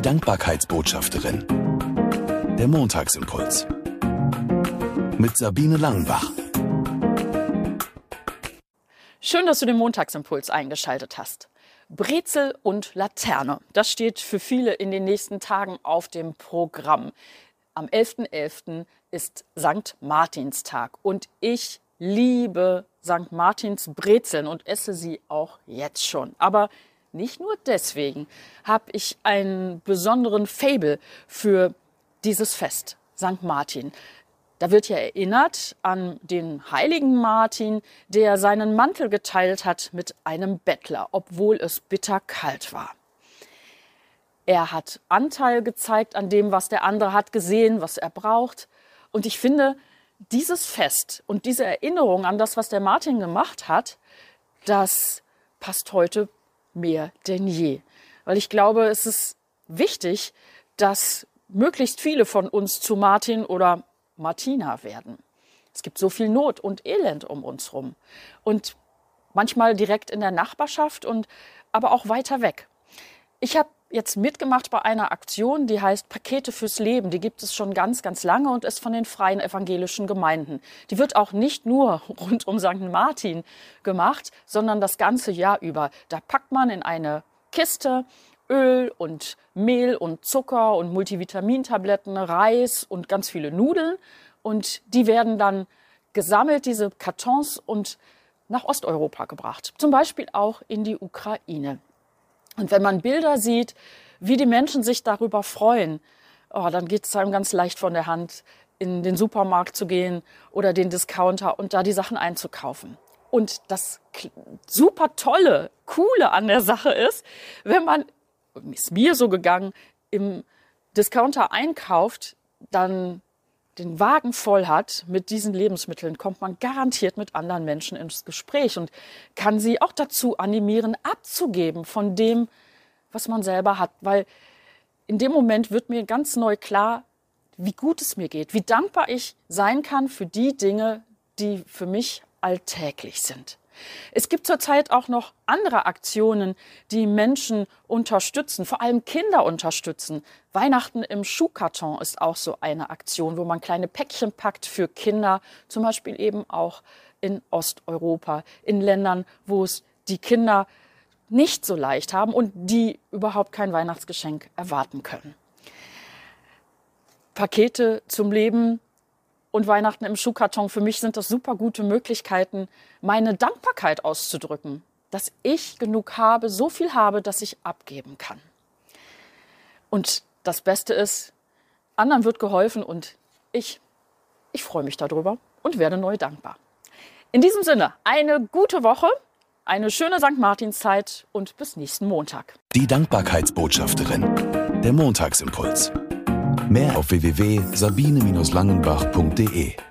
Die Dankbarkeitsbotschafterin. Der Montagsimpuls. Mit Sabine Langenbach. Schön, dass du den Montagsimpuls eingeschaltet hast. Brezel und Laterne. Das steht für viele in den nächsten Tagen auf dem Programm. Am 11.11. .11. ist St. Martinstag und ich liebe St. Martins Brezeln und esse sie auch jetzt schon. Aber nicht nur deswegen habe ich einen besonderen Fable für dieses Fest, St. Martin. Da wird ja erinnert an den heiligen Martin, der seinen Mantel geteilt hat mit einem Bettler, obwohl es bitter kalt war. Er hat Anteil gezeigt an dem, was der andere hat gesehen, was er braucht. Und ich finde, dieses Fest und diese Erinnerung an das, was der Martin gemacht hat, das passt heute mehr denn je. Weil ich glaube, es ist wichtig, dass möglichst viele von uns zu Martin oder Martina werden. Es gibt so viel Not und Elend um uns rum. Und manchmal direkt in der Nachbarschaft und aber auch weiter weg. Ich habe jetzt mitgemacht bei einer Aktion, die heißt Pakete fürs Leben. Die gibt es schon ganz, ganz lange und ist von den freien evangelischen Gemeinden. Die wird auch nicht nur rund um St. Martin gemacht, sondern das ganze Jahr über. Da packt man in eine Kiste Öl und Mehl und Zucker und Multivitamintabletten, Reis und ganz viele Nudeln. Und die werden dann gesammelt, diese Kartons, und nach Osteuropa gebracht. Zum Beispiel auch in die Ukraine. Und wenn man Bilder sieht, wie die Menschen sich darüber freuen, oh, dann geht es einem ganz leicht von der Hand, in den Supermarkt zu gehen oder den Discounter und da die Sachen einzukaufen. Und das super tolle, coole an der Sache ist, wenn man, ist mir so gegangen, im Discounter einkauft, dann den Wagen voll hat mit diesen Lebensmitteln, kommt man garantiert mit anderen Menschen ins Gespräch und kann sie auch dazu animieren, abzugeben von dem, was man selber hat. Weil in dem Moment wird mir ganz neu klar, wie gut es mir geht, wie dankbar ich sein kann für die Dinge, die für mich alltäglich sind. Es gibt zurzeit auch noch andere Aktionen, die Menschen unterstützen, vor allem Kinder unterstützen. Weihnachten im Schuhkarton ist auch so eine Aktion, wo man kleine Päckchen packt für Kinder, zum Beispiel eben auch in Osteuropa, in Ländern, wo es die Kinder nicht so leicht haben und die überhaupt kein Weihnachtsgeschenk erwarten können. Pakete zum Leben und Weihnachten im Schuhkarton, für mich sind das super gute Möglichkeiten, meine Dankbarkeit auszudrücken, dass ich genug habe, so viel habe, dass ich abgeben kann. Und das Beste ist, anderen wird geholfen und ich, ich freue mich darüber und werde neu dankbar. In diesem Sinne, eine gute Woche, eine schöne St. Martinszeit und bis nächsten Montag. Die Dankbarkeitsbotschafterin. Der Montagsimpuls. Mehr auf www.sabine-langenbach.de